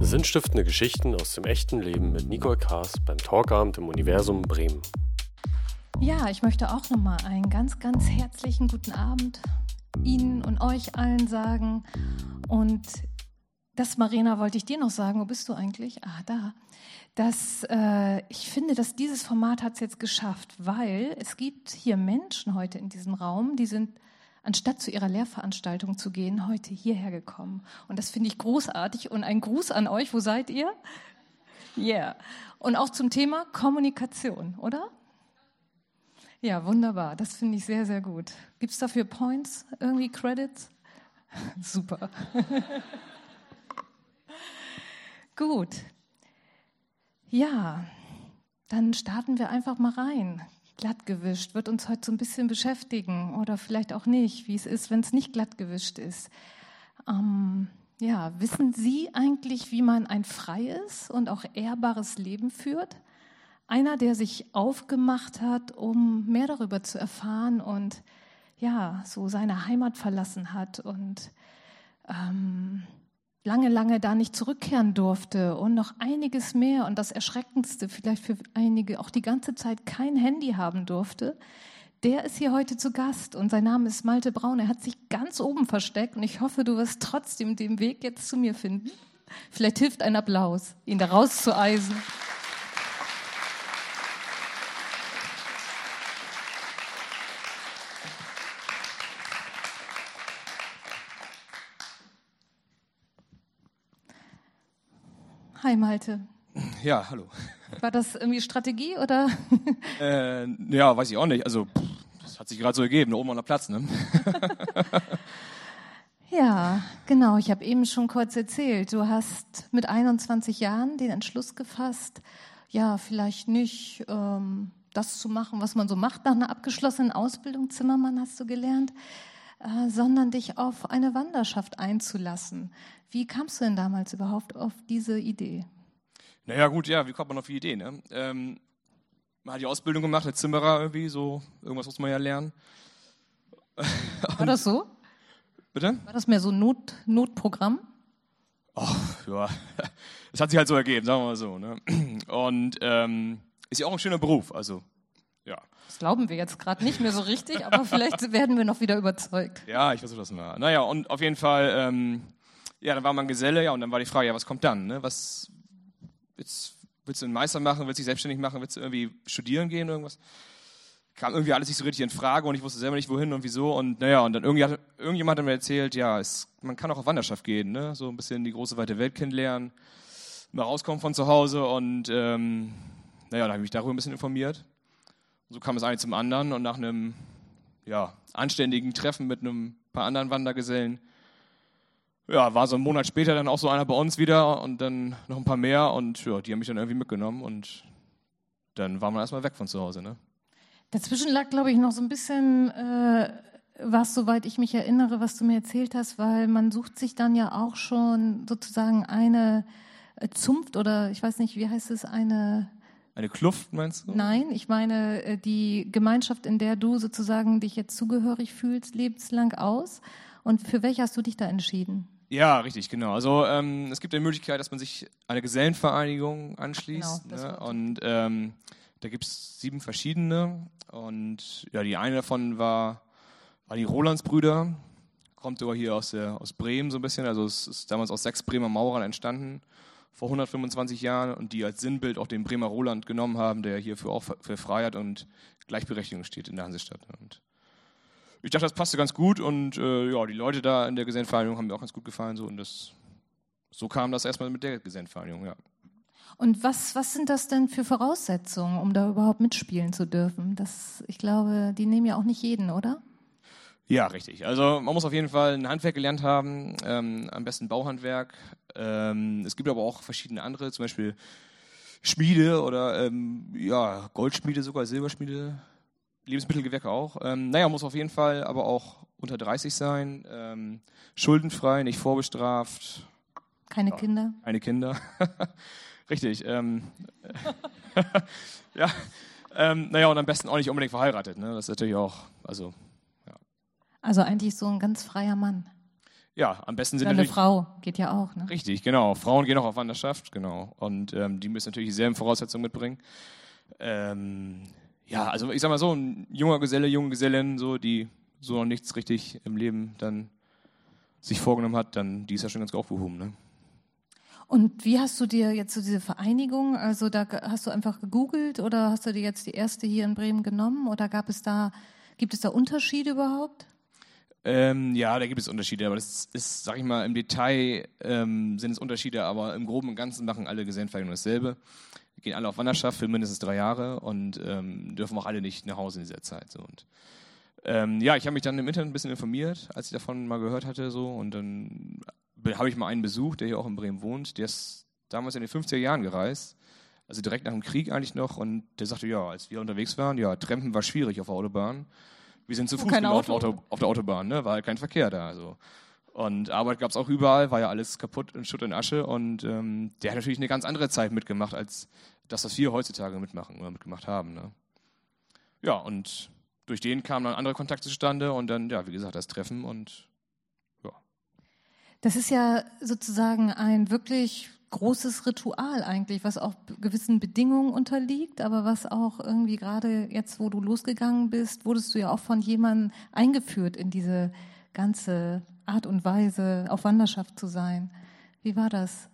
Sinnstiftende Geschichten aus dem echten Leben mit Nicole Kaas beim Talkabend im Universum Bremen. Ja, ich möchte auch nochmal einen ganz, ganz herzlichen guten Abend Ihnen und euch allen sagen. Und das, Marina, wollte ich dir noch sagen. Wo bist du eigentlich? Ah, da. Dass, äh, ich finde, dass dieses Format hat es jetzt geschafft, weil es gibt hier Menschen heute in diesem Raum, die sind anstatt zu ihrer Lehrveranstaltung zu gehen, heute hierher gekommen. Und das finde ich großartig. Und ein Gruß an euch. Wo seid ihr? Yeah. Und auch zum Thema Kommunikation, oder? Ja, wunderbar. Das finde ich sehr, sehr gut. Gibt es dafür Points, irgendwie Credits? Super. gut. Ja, dann starten wir einfach mal rein glatt gewischt, wird uns heute so ein bisschen beschäftigen oder vielleicht auch nicht, wie es ist, wenn es nicht glatt gewischt ist. Ähm, ja, wissen Sie eigentlich, wie man ein freies und auch ehrbares Leben führt? Einer, der sich aufgemacht hat, um mehr darüber zu erfahren und ja, so seine Heimat verlassen hat und ähm, lange, lange da nicht zurückkehren durfte und noch einiges mehr und das Erschreckendste vielleicht für einige auch die ganze Zeit kein Handy haben durfte, der ist hier heute zu Gast und sein Name ist Malte Braun. Er hat sich ganz oben versteckt und ich hoffe, du wirst trotzdem den Weg jetzt zu mir finden. Vielleicht hilft ein Applaus, ihn da rauszueisen. Hi Malte. Ja, hallo. War das irgendwie Strategie oder? Äh, ja, weiß ich auch nicht. Also das hat sich gerade so ergeben, da oben an der Platz, ne? ja, genau. Ich habe eben schon kurz erzählt. Du hast mit 21 Jahren den Entschluss gefasst, ja, vielleicht nicht ähm, das zu machen, was man so macht nach einer abgeschlossenen Ausbildung. Zimmermann hast du gelernt. Äh, sondern dich auf eine Wanderschaft einzulassen. Wie kamst du denn damals überhaupt auf diese Idee? Naja, gut, ja, wie kommt man auf die Idee? Ne? Ähm, man hat die Ausbildung gemacht, als Zimmerer irgendwie, so irgendwas muss man ja lernen. War das so? Bitte? War das mehr so ein Not, Notprogramm? Oh, ja, das hat sich halt so ergeben, sagen wir mal so. Ne? Und ähm, ist ja auch ein schöner Beruf, also ja. Das glauben wir jetzt gerade nicht mehr so richtig, aber vielleicht werden wir noch wieder überzeugt. Ja, ich versuche das mal. Naja, und auf jeden Fall, ähm, ja, dann war man Geselle, ja, und dann war die Frage, ja, was kommt dann? Ne? Was, willst, willst du einen Meister machen, willst du dich selbstständig machen, willst du irgendwie studieren gehen, irgendwas? Kam irgendwie alles nicht so richtig in Frage und ich wusste selber nicht, wohin und wieso. Und naja, und dann irgendwie hat, irgendjemand hat mir erzählt, ja, es, man kann auch auf Wanderschaft gehen, ne? so ein bisschen die große weite Welt kennenlernen, mal rauskommen von zu Hause und ähm, naja, dann habe ich mich darüber ein bisschen informiert so kam es eine zum anderen und nach einem ja, anständigen Treffen mit einem paar anderen Wandergesellen, ja, war so ein Monat später dann auch so einer bei uns wieder und dann noch ein paar mehr und ja, die haben mich dann irgendwie mitgenommen und dann war man erstmal weg von zu Hause. Ne? Dazwischen lag, glaube ich, noch so ein bisschen äh, was, soweit ich mich erinnere, was du mir erzählt hast, weil man sucht sich dann ja auch schon sozusagen eine äh, Zunft oder ich weiß nicht, wie heißt es, eine eine Kluft, meinst du? Nein, ich meine äh, die Gemeinschaft, in der du sozusagen dich jetzt zugehörig fühlst, lebenslang aus. Und für welche hast du dich da entschieden? Ja, richtig, genau. Also ähm, es gibt die Möglichkeit, dass man sich einer Gesellenvereinigung anschließt. Genau, ne? Und ähm, da gibt es sieben verschiedene. Und ja, die eine davon war, war die Rolandsbrüder. Kommt sogar hier aus, der, aus Bremen so ein bisschen. Also es ist damals aus sechs Bremer Maurern entstanden vor 125 Jahren und die als Sinnbild auch den Bremer Roland genommen haben, der hierfür auch für Freiheit und Gleichberechtigung steht in der Hansestadt. Und ich dachte, das passte ganz gut und äh, ja, die Leute da in der Gesellenvereinigung haben mir auch ganz gut gefallen so und das, so kam das erstmal mit der Gesellenvereinigung, ja. Und was, was sind das denn für Voraussetzungen, um da überhaupt mitspielen zu dürfen? Das, ich glaube, die nehmen ja auch nicht jeden, oder? Ja, richtig. Also man muss auf jeden Fall ein Handwerk gelernt haben, ähm, am besten Bauhandwerk. Ähm, es gibt aber auch verschiedene andere, zum Beispiel Schmiede oder ähm, ja, Goldschmiede sogar, Silberschmiede, Lebensmittelgewerke auch. Ähm, naja, muss auf jeden Fall aber auch unter 30 sein, ähm, schuldenfrei, nicht vorbestraft. Keine ja, Kinder? Keine Kinder. Richtig. Ähm, ja, ähm, naja, und am besten auch nicht unbedingt verheiratet. Ne? Das ist natürlich auch, also also eigentlich so ein ganz freier Mann. ja, am besten sind Oder eine Frau geht ja auch, ne? Richtig, genau. Frauen gehen auch auf Wanderschaft, genau. Und ähm, die müssen natürlich dieselben Voraussetzungen mitbringen. Ähm, ja, also ich sag mal so, ein junger Geselle, junge Gesellin, so, die so noch nichts richtig im Leben dann sich vorgenommen hat, dann die ist ja schon ganz aufgehoben, ne? Und wie hast du dir jetzt so diese Vereinigung, also da hast du einfach gegoogelt oder hast du dir jetzt die erste hier in Bremen genommen oder gab es da, gibt es da Unterschiede überhaupt? Ähm, ja, da gibt es Unterschiede, aber das ist, sag ich mal, im Detail ähm, sind es Unterschiede, aber im Groben und Ganzen machen alle Gesellenvereinigungen dasselbe. Wir gehen alle auf Wanderschaft für mindestens drei Jahre und ähm, dürfen auch alle nicht nach Hause in dieser Zeit. So. Und, ähm, ja, ich habe mich dann im Internet ein bisschen informiert, als ich davon mal gehört hatte, so und dann be- habe ich mal einen besucht, der hier auch in Bremen wohnt, der ist damals in den 50er Jahren gereist, also direkt nach dem Krieg eigentlich noch und der sagte, ja, als wir unterwegs waren, ja, Trampen war schwierig auf der Autobahn. Wir sind zu Fuß kein gelaufen Auto. auf der, Autobahn, ne? war halt kein Verkehr da. Also. Und Arbeit gab es auch überall, war ja alles kaputt in Schutt und Asche. Und ähm, der hat natürlich eine ganz andere Zeit mitgemacht, als das, was wir heutzutage mitmachen oder mitgemacht haben. Ne? Ja, und durch den kamen dann andere Kontakte zustande und dann, ja, wie gesagt, das Treffen und Das ist ja sozusagen ein wirklich großes Ritual eigentlich, was auch gewissen Bedingungen unterliegt, aber was auch irgendwie gerade jetzt, wo du losgegangen bist, wurdest du ja auch von jemandem eingeführt in diese ganze Art und Weise, auf Wanderschaft zu sein. Wie war das?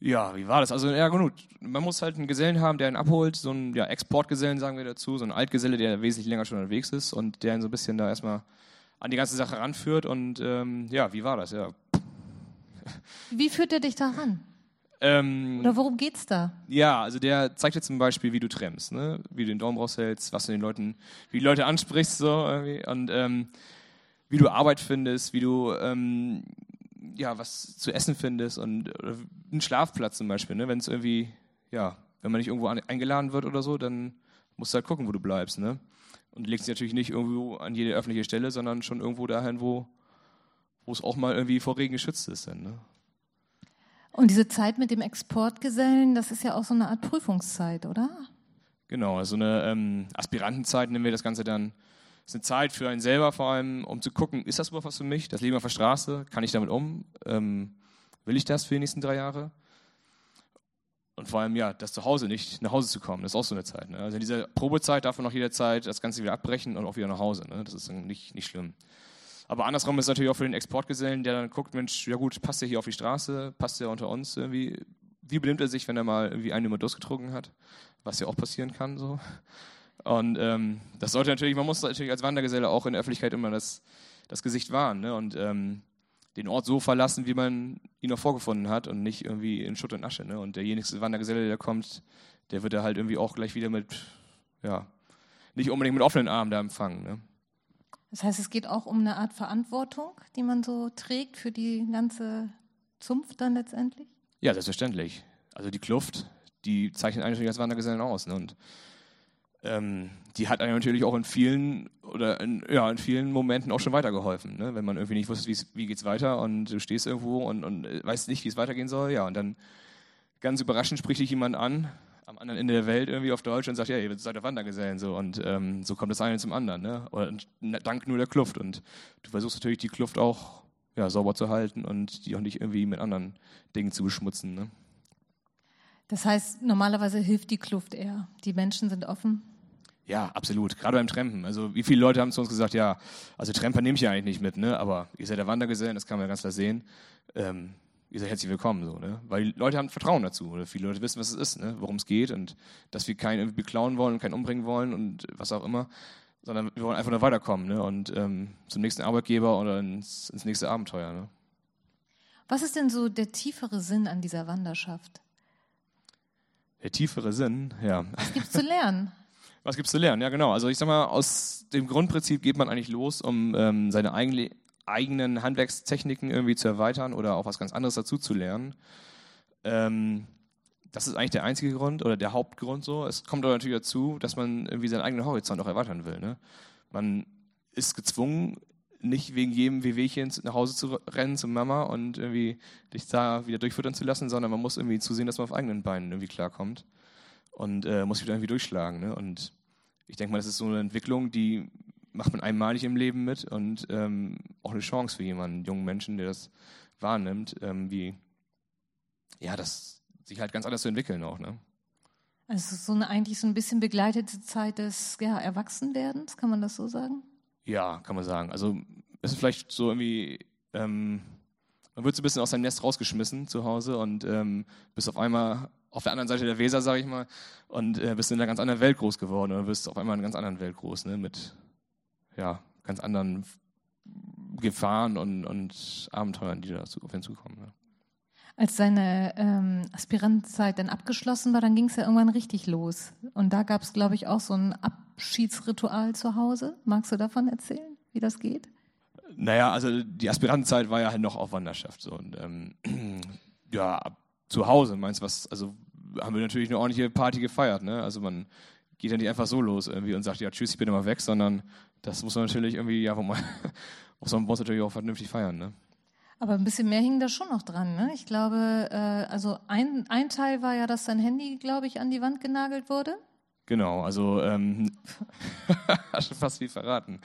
Ja, wie war das? Also, ja, gut. Man muss halt einen Gesellen haben, der ihn abholt. So einen ja, Exportgesellen, sagen wir dazu. So ein Altgeselle, der wesentlich länger schon unterwegs ist und der ihn so ein bisschen da erstmal an die ganze Sache ranführt. Und ähm, ja, wie war das? Ja. Wie führt er dich daran? Ähm, Oder worum geht's da? ja, also der zeigt dir zum Beispiel, wie du trennst, ne? wie du den Daumen raushältst, was du den Leuten, wie die Leute ansprichst so irgendwie. und ähm, wie du Arbeit findest, wie du ähm, ja was zu essen findest und einen Schlafplatz zum Beispiel, ne? wenn es irgendwie ja, wenn man nicht irgendwo an, eingeladen wird oder so, dann musst du halt gucken, wo du bleibst, ne? Und legst dich natürlich nicht irgendwo an jede öffentliche Stelle, sondern schon irgendwo dahin, wo wo es auch mal irgendwie vor Regen geschützt ist, dann, ne? Und diese Zeit mit dem Exportgesellen, das ist ja auch so eine Art Prüfungszeit, oder? Genau, also eine ähm, Aspirantenzeit nennen wir das Ganze dann. Das ist eine Zeit für einen selber vor allem, um zu gucken, ist das überhaupt was für mich? Das Leben auf der Straße, kann ich damit um? Ähm, will ich das für die nächsten drei Jahre? Und vor allem, ja, das zu Hause nicht nach Hause zu kommen, das ist auch so eine Zeit. Ne? Also in dieser Probezeit darf man auch jederzeit das Ganze wieder abbrechen und auch wieder nach Hause. Ne? Das ist nicht, nicht schlimm. Aber andersrum ist es natürlich auch für den Exportgesellen, der dann guckt, Mensch, ja gut, passt der hier auf die Straße, passt der unter uns irgendwie? Wie benimmt er sich, wenn er mal irgendwie einen über Durst getrunken hat? Was ja auch passieren kann, so. Und ähm, das sollte natürlich, man muss natürlich als Wandergeselle auch in der Öffentlichkeit immer das, das Gesicht wahren ne? und ähm, den Ort so verlassen, wie man ihn noch vorgefunden hat und nicht irgendwie in Schutt und Asche. Ne? Und der nächste Wandergeselle, der kommt, der wird er halt irgendwie auch gleich wieder mit, ja, nicht unbedingt mit offenen Armen da empfangen. Ne? Das heißt, es geht auch um eine Art Verantwortung, die man so trägt für die ganze Zunft dann letztendlich? Ja, selbstverständlich. Also die Kluft, die zeichnet eigentlich als Wandergesellen aus. Ne? Und ähm, die hat einem natürlich auch in vielen oder in, ja, in vielen Momenten auch schon weitergeholfen. Ne? Wenn man irgendwie nicht wusste, wie geht's weiter und du stehst irgendwo und, und äh, weißt nicht, wie es weitergehen soll. Ja, und dann ganz überraschend spricht dich jemand an, am anderen Ende der Welt irgendwie auf Deutsch und sagt, ja, ihr seid ja Wandergesellen. So. Und ähm, so kommt das eine zum anderen. Ne? Und dank nur der Kluft. Und du versuchst natürlich die Kluft auch ja, sauber zu halten und die auch nicht irgendwie mit anderen Dingen zu beschmutzen. Ne? Das heißt, normalerweise hilft die Kluft eher. Die Menschen sind offen. Ja, absolut. Gerade beim Trampen. Also wie viele Leute haben zu uns gesagt, ja, also Tramper nehme ich ja eigentlich nicht mit, ne? Aber ihr seid der Wandergesellen, das kann man ja ganz klar sehen. Ähm, ihr seid herzlich willkommen, so, ne? Weil die Leute haben Vertrauen dazu. Oder viele Leute wissen, was es ist, ne? Worum es geht und dass wir keinen irgendwie beklauen wollen, keinen umbringen wollen und was auch immer. Sondern wir wollen einfach nur weiterkommen, ne? Und ähm, zum nächsten Arbeitgeber oder ins, ins nächste Abenteuer, ne? Was ist denn so der tiefere Sinn an dieser Wanderschaft? Der tiefere Sinn, ja. Was gibt's zu lernen? Was gibt's zu lernen? Ja, genau. Also ich sag mal, aus dem Grundprinzip geht man eigentlich los, um ähm, seine eigen, eigenen Handwerkstechniken irgendwie zu erweitern oder auch was ganz anderes dazu zu lernen. Ähm, das ist eigentlich der einzige Grund oder der Hauptgrund so. Es kommt aber natürlich dazu, dass man irgendwie seinen eigenen Horizont auch erweitern will. Ne? Man ist gezwungen, nicht wegen jedem Wehwehchen nach Hause zu rennen zu Mama und irgendwie dich da wieder durchfüttern zu lassen, sondern man muss irgendwie zusehen, dass man auf eigenen Beinen irgendwie klarkommt und äh, muss sich da irgendwie durchschlagen. Ne? Und ich denke mal, das ist so eine Entwicklung, die macht man einmalig im Leben mit und ähm, auch eine Chance für jemanden, einen jungen Menschen, der das wahrnimmt, ähm, wie, ja, das sich halt ganz anders zu entwickeln auch, ne? Also so eine eigentlich so ein bisschen begleitete Zeit des ja, Erwachsenwerdens, kann man das so sagen? Ja, kann man sagen. Also es ist vielleicht so irgendwie, ähm, man wird so ein bisschen aus seinem Nest rausgeschmissen zu Hause und ähm, bist auf einmal auf der anderen Seite der Weser, sag ich mal, und äh, bist in einer ganz anderen Welt groß geworden oder wirst auf einmal in einer ganz anderen Welt groß, ne? mit ja, ganz anderen Gefahren und, und Abenteuern, die dazu auf ihn zukommen. Ne? Als seine ähm, Aspirantenzeit dann abgeschlossen war, dann ging es ja irgendwann richtig los. Und da gab es, glaube ich, auch so ein Abschiedsritual zu Hause. Magst du davon erzählen, wie das geht? Naja, also die Aspirantenzeit war ja halt noch auf Wanderschaft. So. Und, ähm, ja, zu Hause, meinst du was? Also haben wir natürlich eine ordentliche Party gefeiert. Ne? Also man geht ja nicht einfach so los irgendwie und sagt, ja, tschüss, ich bin immer weg, sondern das muss man natürlich irgendwie, ja, wo man, muss man natürlich auch vernünftig feiern. Ne? Aber ein bisschen mehr hing da schon noch dran. Ne? Ich glaube, äh, also ein, ein Teil war ja, dass sein Handy, glaube ich, an die Wand genagelt wurde. Genau, also ähm, schon fast wie verraten.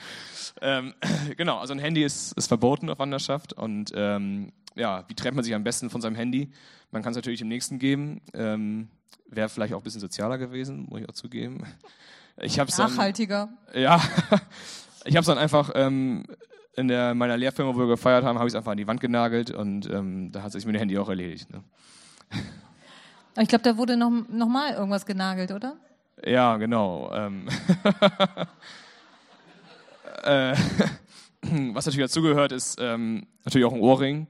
Ähm, genau, also ein Handy ist, ist verboten auf Wanderschaft und ähm, ja, wie trennt man sich am besten von seinem Handy? Man kann es natürlich dem Nächsten geben. Ähm, Wäre vielleicht auch ein bisschen sozialer gewesen, muss ich auch zugeben. Ich Nachhaltiger. Dann, ja, ich habe es dann einfach ähm, in der, meiner Lehrfirma, wo wir gefeiert haben, habe ich es einfach an die Wand genagelt und ähm, da hat sich mit dem Handy auch erledigt. Ne? Ich glaube, da wurde noch, noch mal irgendwas genagelt, oder? Ja, genau. Ähm äh, was natürlich dazugehört, ist ähm, natürlich auch ein Ohrring.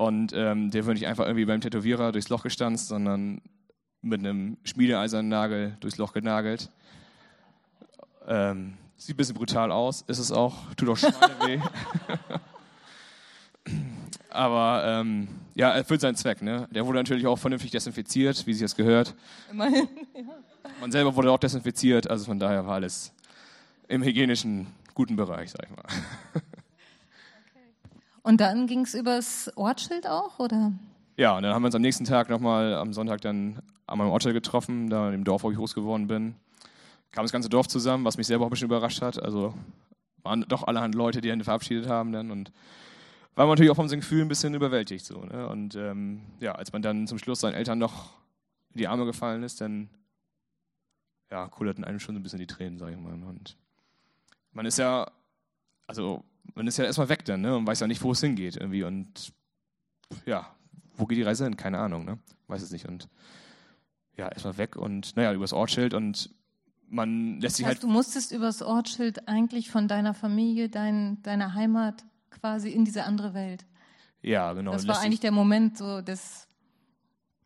Und ähm, der wird nicht einfach irgendwie beim Tätowierer durchs Loch gestanzt, sondern mit einem Schmiedeeisernagel durchs Loch genagelt. Ähm, Sieht ein bisschen brutal aus, ist es auch, tut auch Schweine weh. Aber ähm, ja, erfüllt seinen Zweck. Ne? Der wurde natürlich auch vernünftig desinfiziert, wie sich das gehört. Immerhin, ja. Man selber wurde auch desinfiziert, also von daher war alles im hygienischen guten Bereich, sag ich mal. Und dann ging es übers Ortsschild auch, oder? Ja, und dann haben wir uns am nächsten Tag nochmal am Sonntag dann an meinem Ortsschild getroffen, da im Dorf, wo ich groß geworden bin kam das ganze Dorf zusammen, was mich selber auch ein bisschen überrascht hat. Also waren doch allerhand Leute, die einen verabschiedet haben dann und war man natürlich auch vom Gefühl ein bisschen überwältigt so. Ne? Und ähm, ja, als man dann zum Schluss seinen Eltern noch in die Arme gefallen ist, dann ja, kullerten einem schon so ein bisschen die Tränen, sag ich mal. Und man ist ja, also man ist ja erstmal weg dann, ne? Und weiß ja nicht, wo es hingeht irgendwie. Und ja, wo geht die Reise hin? Keine Ahnung, ne? Weiß es nicht. Und ja, erstmal weg und naja, übers Ortsschild und man lässt sich das heißt, halt. Du musstest übers Ortsschild eigentlich von deiner Familie, dein, deiner Heimat quasi in diese andere Welt. Ja, genau. Das war eigentlich der Moment so des.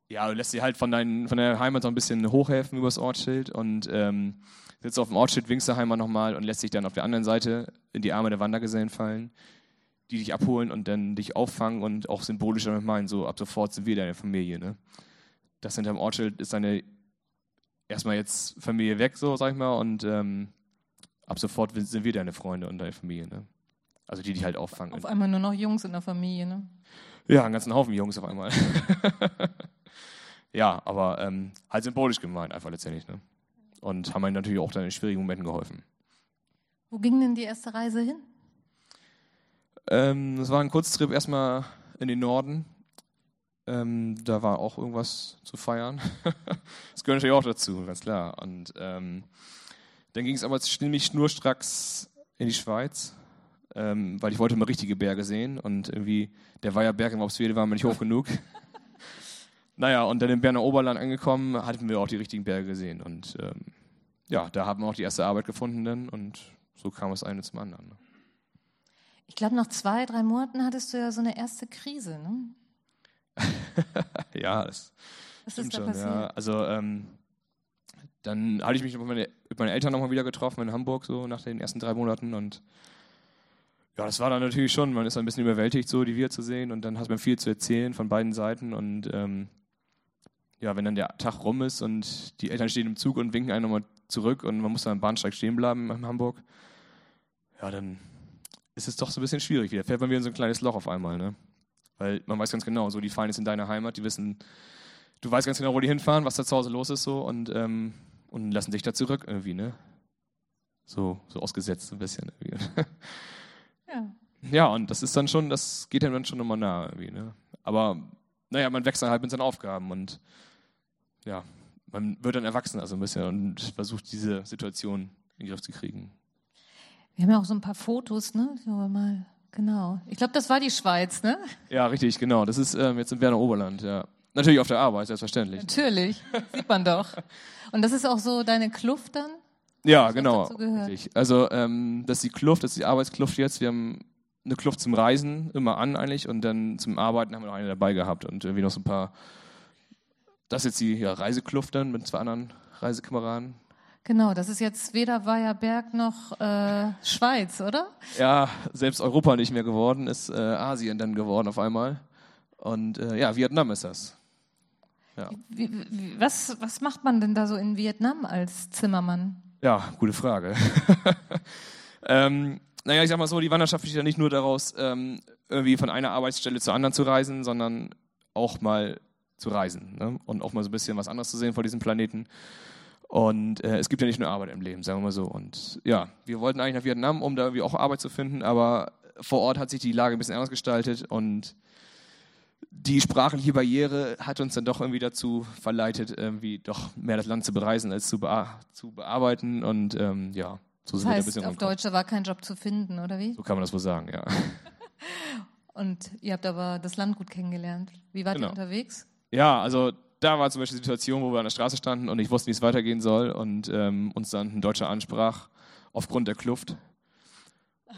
Ja, du lässt sie halt von, dein, von deiner Heimat so ein bisschen hochhelfen übers Ortsschild und ähm, sitzt auf dem Ortsschild, Heimat nochmal und lässt sich dann auf der anderen Seite in die Arme der Wandergesellen fallen, die dich abholen und dann dich auffangen und auch symbolisch damit meinen, so ab sofort sind wir deine Familie. Ne? Das hinterm Ortsschild ist deine erstmal jetzt Familie weg, so sag ich mal, und ähm, ab sofort sind wir deine Freunde und deine Familie, ne? Also die dich halt auffangen. Auf einmal nur noch Jungs in der Familie, ne? Ja, einen ganzen Haufen Jungs auf einmal. ja, aber ähm, halt symbolisch gemeint, einfach letztendlich, ne? Und haben mir natürlich auch dann in schwierigen Momenten geholfen. Wo ging denn die erste Reise hin? Ähm, das war ein Kurztrip erstmal in den Norden, ähm, da war auch irgendwas zu feiern. das gehört natürlich auch dazu, ganz klar. Und ähm, dann ging es aber ziemlich schnurstracks in die Schweiz, ähm, weil ich wollte mal richtige Berge sehen und irgendwie der Weiherberg in Wobswede war mir nicht hoch genug. naja, und dann im Berner Oberland angekommen, hatten wir auch die richtigen Berge gesehen. Und ähm, ja, da haben wir auch die erste Arbeit gefunden dann und so kam es eine zum anderen. Ne? Ich glaube, nach zwei, drei Monaten hattest du ja so eine erste Krise, ne? ja, das Was stimmt schon. Ja. Also ähm, dann hatte ich mich mit, meine, mit meinen Eltern nochmal wieder getroffen in Hamburg, so nach den ersten drei Monaten und ja, das war dann natürlich schon, man ist ein bisschen überwältigt, so die wir zu sehen und dann hat man viel zu erzählen von beiden Seiten und ähm, ja, wenn dann der Tag rum ist und die Eltern stehen im Zug und winken einen nochmal zurück und man muss dann am Bahnsteig stehen bleiben in Hamburg, ja, dann ist es doch so ein bisschen schwierig wieder. Fährt man wieder in so ein kleines Loch auf einmal, ne? Weil man weiß ganz genau, so die fallen jetzt in deine Heimat, die wissen, du weißt ganz genau, wo die hinfahren, was da zu Hause los ist so und, ähm, und lassen dich da zurück irgendwie, ne? so, so ausgesetzt ein bisschen. Ja. Ja, und das ist dann schon, das geht einem dann schon immer nah irgendwie. Ne? Aber naja, man wächst dann halt mit seinen Aufgaben und ja, man wird dann erwachsen also ein bisschen und versucht diese Situation in den Griff zu kriegen. Wir haben ja auch so ein paar Fotos, ne? Wir mal. Genau. Ich glaube, das war die Schweiz, ne? Ja, richtig, genau. Das ist ähm, jetzt im Werner Oberland, ja. Natürlich auf der Arbeit, selbstverständlich. Natürlich. Sieht man doch. Und das ist auch so deine Kluft dann? Ja, genau. Also ähm, das ist die Kluft, das ist die Arbeitskluft jetzt. Wir haben eine Kluft zum Reisen immer an eigentlich und dann zum Arbeiten haben wir noch eine dabei gehabt und irgendwie noch so ein paar. Das ist jetzt die ja, Reisekluft dann mit zwei anderen Reisekameraden. Genau, das ist jetzt weder Weiherberg noch äh, Schweiz, oder? Ja, selbst Europa nicht mehr geworden, ist äh, Asien dann geworden auf einmal. Und äh, ja, Vietnam ist das. Ja. Wie, wie, was, was macht man denn da so in Vietnam als Zimmermann? Ja, gute Frage. ähm, naja, ich sag mal so, die Wanderschaft besteht ja nicht nur daraus, ähm, irgendwie von einer Arbeitsstelle zur anderen zu reisen, sondern auch mal zu reisen ne? und auch mal so ein bisschen was anderes zu sehen vor diesem Planeten. Und äh, es gibt ja nicht nur Arbeit im Leben, sagen wir mal so. Und ja, wir wollten eigentlich nach Vietnam, um da irgendwie auch Arbeit zu finden, aber vor Ort hat sich die Lage ein bisschen anders gestaltet und die sprachliche Barriere hat uns dann doch irgendwie dazu verleitet, irgendwie doch mehr das Land zu bereisen als zu, bea zu bearbeiten. Und ähm, ja, so Das sind wir ein heißt, bisschen auf rumgekommen. Deutsch war kein Job zu finden, oder wie? So kann man das wohl sagen, ja. Und ihr habt aber das Land gut kennengelernt. Wie wart Genau. ihr unterwegs? Ja, also da war zum Beispiel die Situation, wo wir an der Straße standen und ich wusste, wie es weitergehen soll und ähm, uns dann ein Deutscher ansprach aufgrund der Kluft,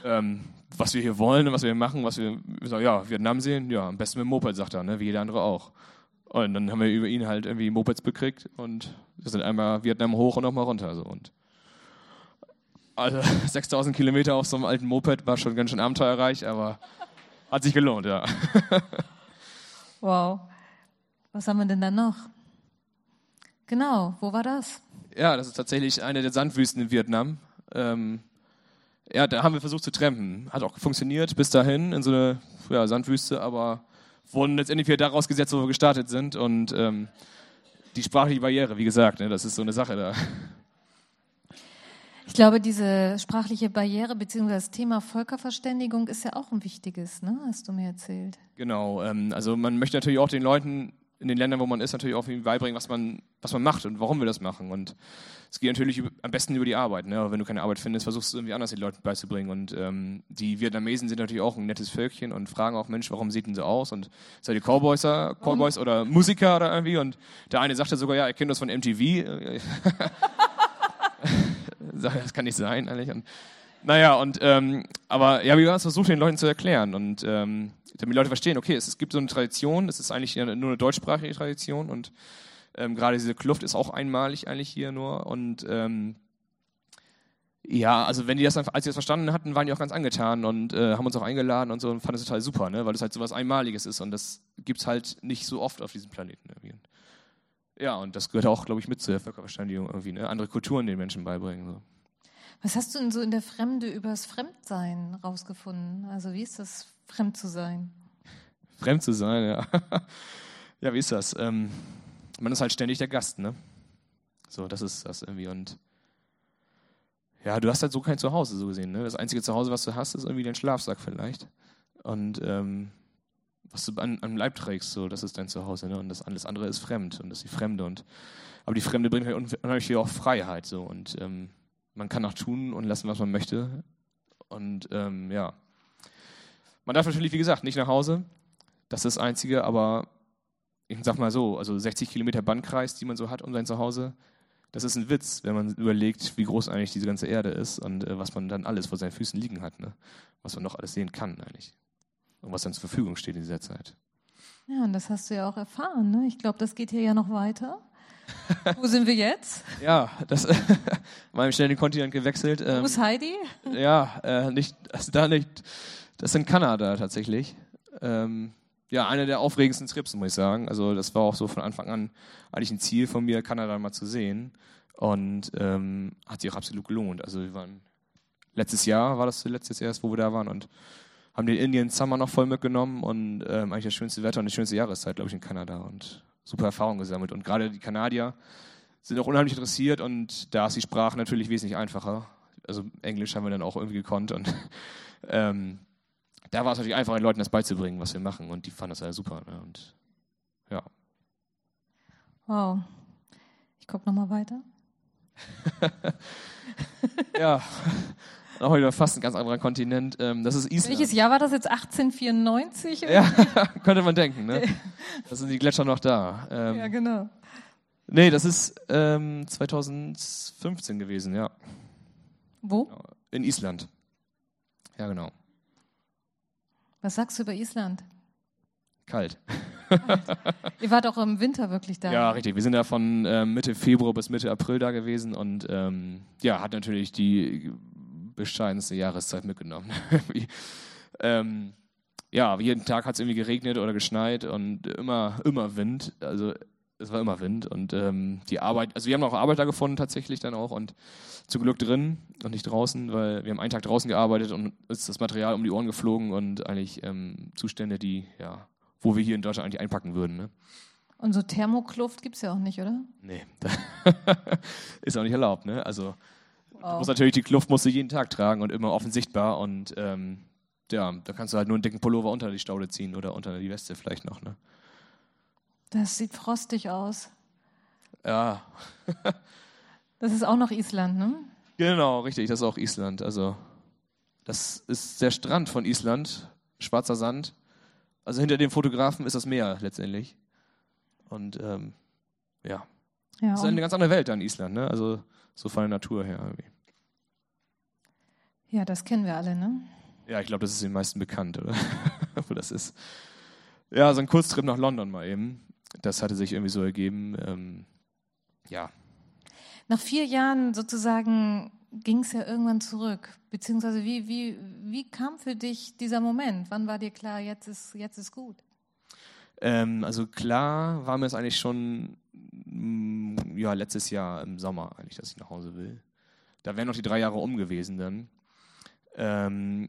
ähm, was wir hier wollen und was wir hier machen, was wir, wir sagen, ja, Vietnam sehen, ja, am besten mit dem Moped, sagt er, ne, wie jeder andere auch. Und dann haben wir über ihn halt irgendwie Mopeds bekriegt und wir sind einmal Vietnam hoch und nochmal runter. So. Und also 6000 Kilometer auf so einem alten Moped war schon ganz schön abenteuerreich, aber hat sich gelohnt, ja. Wow. Was haben wir denn da noch? Genau, wo war das? Ja, das ist tatsächlich eine der Sandwüsten in Vietnam. Ähm, ja, da haben wir versucht zu trampen. Hat auch funktioniert bis dahin in so eine ja, Sandwüste, aber wurden letztendlich wieder daraus gesetzt, wo wir gestartet sind. Und ähm, die sprachliche Barriere, wie gesagt, ne, das ist so eine Sache da. Ich glaube, diese sprachliche Barriere bzw. das Thema Völkerverständigung ist ja auch ein wichtiges, ne? Hast du mir erzählt. Genau. Ähm, also man möchte natürlich auch den Leuten in den Ländern, wo man ist, natürlich auch beibringen, was man, was man macht und warum wir das machen. Und es geht natürlich über, am besten über die Arbeit. Ne? Wenn du keine Arbeit findest, versuchst du irgendwie anders den Leuten beizubringen. Und ähm, die Vietnamesen sind natürlich auch ein nettes Völkchen und fragen auch, Mensch, warum sieht denn so aus? Und seid ihr Cowboys, Cowboys oder Musiker oder irgendwie? Und der eine sagte sogar, ja, er kennt das von MTV. Das kann nicht sein, eigentlich. Und, naja, und ähm, aber ja, wir haben es versucht, den Leuten zu erklären und ähm, damit die Leute verstehen, okay, es, es gibt so eine Tradition, es ist eigentlich nur eine deutschsprachige Tradition und ähm, gerade diese Kluft ist auch einmalig eigentlich hier nur und ähm, ja, also wenn die das dann, als sie das verstanden hatten, waren die auch ganz angetan und äh, haben uns auch eingeladen und so und fanden es total super, ne? weil das halt so was Einmaliges ist und das gibt's halt nicht so oft auf diesem Planeten irgendwie. Ja, und das gehört auch, glaube ich, mit zur Völkerverständigung irgendwie, ne? andere Kulturen den Menschen beibringen. So. Was hast du denn so in der Fremde übers Fremdsein rausgefunden? Also wie ist das, fremd zu sein? Fremd zu sein, ja. ja, wie ist das? Ähm, man ist halt ständig der Gast, ne? So, das ist das irgendwie. Und ja, du hast halt so kein Zuhause, so gesehen. Ne? Das einzige Zuhause, was du hast, ist irgendwie dein Schlafsack vielleicht. Und ähm, was du an, am Leib trägst, so, das ist dein Zuhause. Ne? Und das alles andere ist fremd und das ist die Fremde. Und, aber die Fremde bringt halt unheimlich viel auch Freiheit. So. Und ähm, man kann auch tun und lassen, was man möchte. Und ähm, ja, man darf natürlich, wie gesagt, nicht nach Hause. Das ist das Einzige, aber ich sag mal so, also 60 Kilometer Bandkreis, die man so hat um sein Zuhause, das ist ein Witz, wenn man überlegt, wie groß eigentlich diese ganze Erde ist und äh, was man dann alles vor seinen Füßen liegen hat, ne? was man noch alles sehen kann eigentlich und was dann zur Verfügung steht in dieser Zeit. Ja, und das hast du ja auch erfahren. Ne? Ich glaube, das geht hier ja noch weiter. Wo sind wir jetzt? Ja, das mal im schnell den Kontinent gewechselt. Wo Ähm, ist Heidi? ja, äh, nicht, also da nicht, das ist in Kanada tatsächlich. Ähm, ja, einer der aufregendsten Trips, muss ich sagen. Also das war auch so von Anfang an eigentlich ein Ziel von mir, Kanada mal zu sehen. Und ähm, hat sich auch absolut gelohnt. Also wir waren letztes Jahr war das letztes erst, wo wir da waren und haben den Indian Summer noch voll mitgenommen und ähm, eigentlich das schönste Wetter und die schönste Jahreszeit, glaube ich, in Kanada und super Erfahrung gesammelt. Und gerade die Kanadier sind auch unheimlich interessiert und da ist die Sprache natürlich wesentlich einfacher. also Englisch haben wir dann auch irgendwie gekonnt und ähm, da war es natürlich einfach, den Leuten das beizubringen, was wir machen und die fanden das ja super. Ne? Und ja. Wow. Ich gucke nochmal weiter. ja, auch wieder fast ein ganz anderer Kontinent. Ähm, das ist Island. Welches Jahr war das jetzt? 1894? Ja, könnte man denken. Ne? Da sind die Gletscher noch da. Ähm, ja, genau. Nee, das ist ähm, 2015 gewesen, ja. Wo? In Island. Ja, genau. Was sagst du über Island? Kalt. Ihr wart auch im Winter wirklich da. Ja, richtig. Wir sind da von äh, Mitte Februar bis Mitte April da gewesen und ähm, ja, hat natürlich die bescheidenste Jahreszeit mitgenommen. ähm, ja, jeden Tag hat es irgendwie geregnet oder geschneit und immer, immer Wind. Also es war immer Wind und ähm, die Arbeit, also wir haben auch Arbeiter gefunden tatsächlich dann auch und zum Glück drin und nicht draußen, weil wir haben einen Tag draußen gearbeitet und ist das Material um die Ohren geflogen und eigentlich ähm, Zustände, die, ja, wo wir hier in Deutschland eigentlich einpacken würden. Ne? Und so Thermokluft gibt es ja auch nicht, oder? Nee, ist auch nicht erlaubt. Ne? Also wow. muss natürlich die Kluft musst du jeden Tag tragen und immer offen sichtbar und ähm, ja, da kannst du halt nur einen dicken Pullover unter die Staude ziehen oder unter die Weste vielleicht noch. Ne? Das sieht frostig aus. Ja. das ist auch noch Island, ne? Genau, richtig, das ist auch Island. Also, das ist der Strand von Island, schwarzer Sand. Also hinter dem Fotografen ist das Meer letztendlich. Und ähm, ja. ja das ist eine ganz andere Welt an Island, ne? Also so von der Natur her irgendwie. Ja, das kennen wir alle, ne? Ja, ich glaube, das ist den meisten bekannt, oder? Wo das ist. Ja, so ein Kurztrip nach London mal eben das hatte sich irgendwie so ergeben. Ähm, ja. Nach vier Jahren sozusagen ging es ja irgendwann zurück. Beziehungsweise wie, wie, wie kam für dich dieser Moment? Wann war dir klar, jetzt ist, jetzt ist gut? Ähm, also klar war mir es eigentlich schon ja, letztes Jahr im Sommer eigentlich, dass ich nach Hause will. Da wären noch die drei Jahre um gewesen dann. Ähm,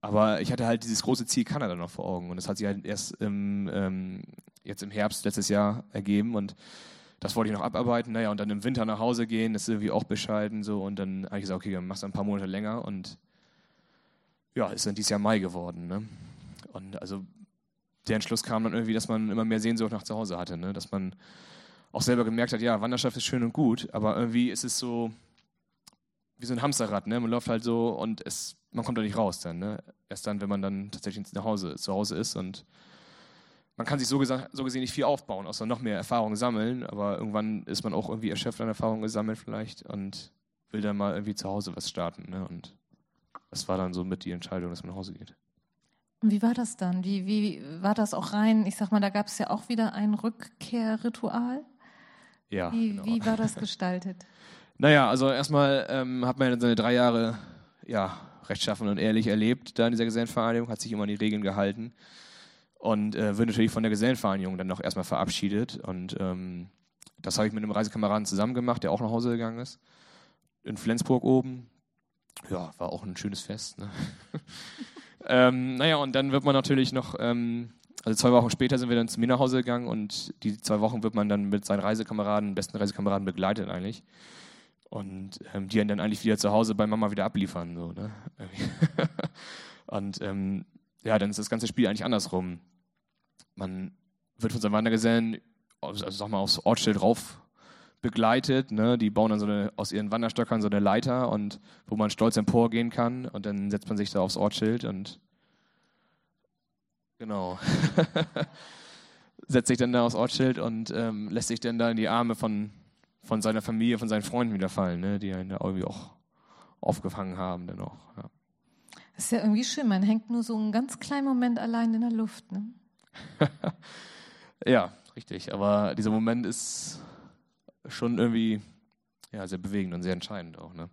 aber ich hatte halt dieses große Ziel Kanada noch vor Augen und das hat sich halt erst im, ähm, jetzt im Herbst letztes Jahr ergeben und das wollte ich noch abarbeiten. Naja, und dann im Winter nach Hause gehen, das ist irgendwie auch bescheiden so und dann habe ich gesagt, okay, dann machst du ein paar Monate länger und ja, ist dann dieses Jahr Mai geworden. Ne? Und also der Entschluss kam dann irgendwie, dass man immer mehr Sehnsucht nach zu Hause hatte, ne? dass man auch selber gemerkt hat, ja, Wanderschaft ist schön und gut, aber irgendwie ist es so wie so ein Hamsterrad, ne? Man läuft halt so und es man kommt da nicht raus dann. Ne? Erst dann, wenn man dann tatsächlich nach Hause, zu Hause ist und man kann sich so, so gesehen nicht viel aufbauen, außer noch mehr Erfahrungen sammeln, aber irgendwann ist man auch irgendwie erschöpft an Erfahrungen gesammelt vielleicht und will dann mal irgendwie zu Hause was starten. Ne? Und das war dann so mit die Entscheidung, dass man nach Hause geht. Und wie war das dann? Wie, wie war das auch rein? Ich sag mal, da gab es ja auch wieder ein Rückkehrritual. Ja. Wie, genau. wie war das gestaltet? naja, also erstmal ähm, hat man seine drei Jahre ja, rechtschaffen und ehrlich erlebt da in dieser Gesellenvereinigung, hat sich immer an die Regeln gehalten und äh, wird natürlich von der Gesellenvereinigung dann noch erstmal verabschiedet. Und ähm, das habe ich mit einem Reisekameraden zusammen gemacht, der auch nach Hause gegangen ist. In Flensburg oben. Ja, war auch ein schönes Fest. Ne? ähm, naja, und dann wird man natürlich noch, ähm, also zwei Wochen später sind wir dann zu mir nach Hause gegangen und die zwei Wochen wird man dann mit seinen Reisekameraden, besten Reisekameraden begleitet eigentlich und ähm, die dann eigentlich wieder zu Hause bei Mama wieder abliefern. So, ne? und ähm, ja, dann ist das ganze Spiel eigentlich andersrum. Man wird von seinen Wandergesellen, also sag mal, aufs Ortsschild rauf begleitet. Ne? Die bauen dann so eine, aus ihren Wanderstöckern so eine Leiter und wo man stolz emporgehen kann und dann setzt man sich da aufs Ortsschild und genau. setzt sich dann da aufs Ortsschild und ähm, lässt sich dann da in die Arme von von seiner Familie, von seinen Freunden wieder fallen, ne? die ihn da irgendwie auch aufgefangen haben. Dann auch, ja. Das ist ja irgendwie schön, man hängt nur so einen ganz kleinen Moment allein in der Luft. Ne? ja, richtig. Aber dieser Moment ist schon irgendwie ja, sehr bewegend und sehr entscheidend auch. Ne?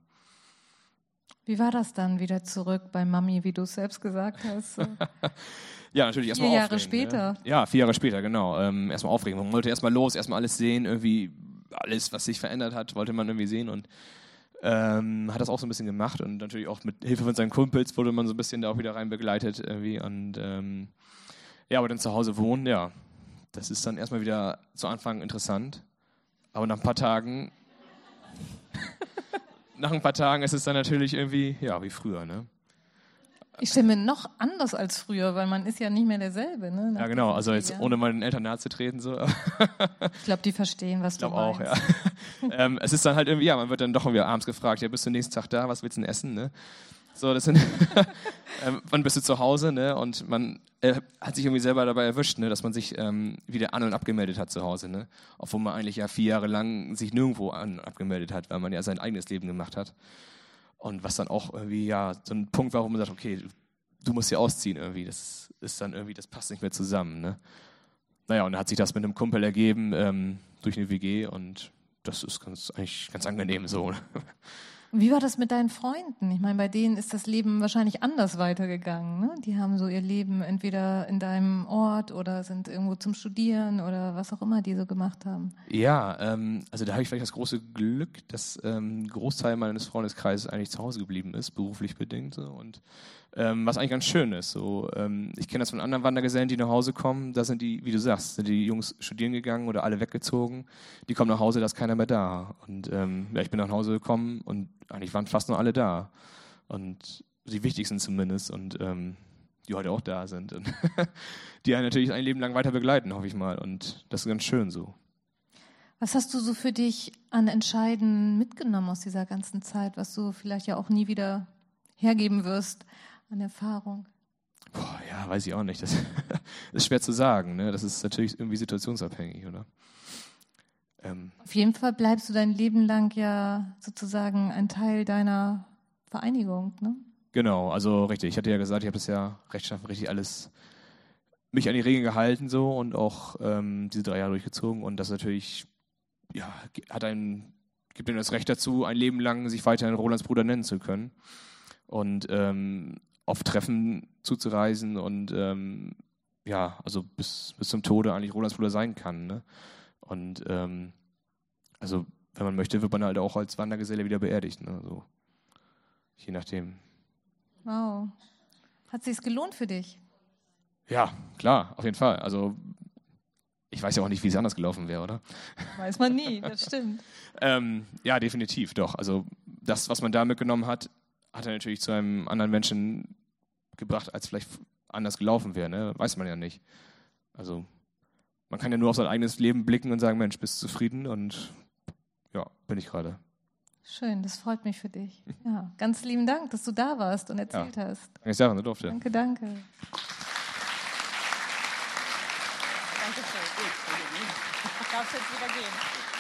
Wie war das dann wieder zurück bei Mami, wie du es selbst gesagt hast? ja, natürlich erstmal Vier Jahre später. Ne? Ja, vier Jahre später, genau. Ähm, erstmal aufregen. Man wollte erstmal los, erstmal alles sehen, irgendwie alles, was sich verändert hat, wollte man irgendwie sehen und ähm, hat das auch so ein bisschen gemacht und natürlich auch mit Hilfe von seinen Kumpels wurde man so ein bisschen da auch wieder rein begleitet irgendwie und ähm, ja, aber dann zu Hause wohnen, ja, das ist dann erstmal wieder zu Anfang interessant, aber nach ein paar Tagen nach ein paar Tagen ist es dann natürlich irgendwie, ja, wie früher, ne? Ich stelle mir noch anders als früher, weil man ist ja nicht mehr derselbe. Ne? Ja, genau. Also jetzt ohne meinen Eltern nahe zu treten. So. ich glaube, die verstehen, was ich du meinst. Ich glaube auch, ja. ähm, es ist dann halt irgendwie, ja, man wird dann doch irgendwie abends gefragt, ja, bist du nächsten Tag da, was willst du denn essen? Ne? So, das sind, ähm, wann bist du zu Hause? Ne? Und man äh, hat sich irgendwie selber dabei erwischt, ne? dass man sich ähm, wieder an- und abgemeldet hat zu Hause. Ne? Obwohl man eigentlich ja vier Jahre lang sich nirgendwo an- und abgemeldet hat, weil man ja sein eigenes Leben gemacht hat. Und was dann auch irgendwie ja so ein Punkt war, wo man sagt, okay, du musst hier ausziehen irgendwie. Das ist dann irgendwie, das passt nicht mehr zusammen. Ne? Naja, und dann hat sich das mit einem Kumpel ergeben ähm, durch eine WG und das ist ganz, eigentlich ganz angenehm so. Ne? Wie war das mit deinen Freunden? Ich meine, bei denen ist das Leben wahrscheinlich anders weitergegangen. Ne? Die haben so ihr Leben entweder in deinem Ort oder sind irgendwo zum Studieren oder was auch immer die so gemacht haben. Ja, ähm, also da habe ich vielleicht das große Glück, dass ähm, ein Großteil meines Freundeskreises eigentlich zu Hause geblieben ist, beruflich bedingt. So, und ähm, was eigentlich ganz schön ist. So, ähm, ich kenne das von anderen Wandergesellen, die nach Hause kommen. Da sind die, wie du sagst, sind die Jungs studieren gegangen oder alle weggezogen. Die kommen nach Hause, da ist keiner mehr da. Und ähm, ja, ich bin nach Hause gekommen und eigentlich waren fast nur alle da. Und die wichtigsten zumindest. Und ähm, die heute auch da sind. Und die einen natürlich ein Leben lang weiter begleiten, hoffe ich mal. Und das ist ganz schön so. Was hast du so für dich an Entscheiden mitgenommen aus dieser ganzen Zeit, was du vielleicht ja auch nie wieder hergeben wirst? An Erfahrung? Boah, ja, weiß ich auch nicht. Das ist schwer zu sagen. Ne? Das ist natürlich irgendwie situationsabhängig, oder? Ähm. Auf jeden Fall bleibst du dein Leben lang ja sozusagen ein Teil deiner Vereinigung, ne? Genau, also richtig. Ich hatte ja gesagt, ich habe das ja rechtschaffen richtig alles mich an die Regeln gehalten so und auch ähm, diese drei Jahre durchgezogen und das natürlich ja hat einen gibt ihm das Recht dazu, ein Leben lang sich weiterhin Rolands Bruder nennen zu können und ähm, auf Treffen zuzureisen und ähm, ja, also bis, bis zum Tode eigentlich Rolands Bruder sein kann. Ne? Und ähm, also, wenn man möchte, wird man halt auch als Wandergeselle wieder beerdigt. Ne? Also, je nachdem. Wow. Hat sich's gelohnt für dich? Ja, klar, auf jeden Fall. Also ich weiß ja auch nicht, wie es anders gelaufen wäre, oder? Weiß man nie, das stimmt. ähm, ja, definitiv, doch. Also das, was man da mitgenommen hat, hat er natürlich zu einem anderen Menschen gebracht, als vielleicht anders gelaufen wäre. Ne? Weiß man ja nicht. Also man kann ja nur auf sein eigenes Leben blicken und sagen, Mensch, bist du zufrieden? Und ja, bin ich gerade. Schön, das freut mich für dich. Ja, ganz lieben Dank, dass du da warst und erzählt ja. hast. Danke, Sachen, du durfte. Danke, danke. Danke schön. Gut, darfst jetzt wieder gehen.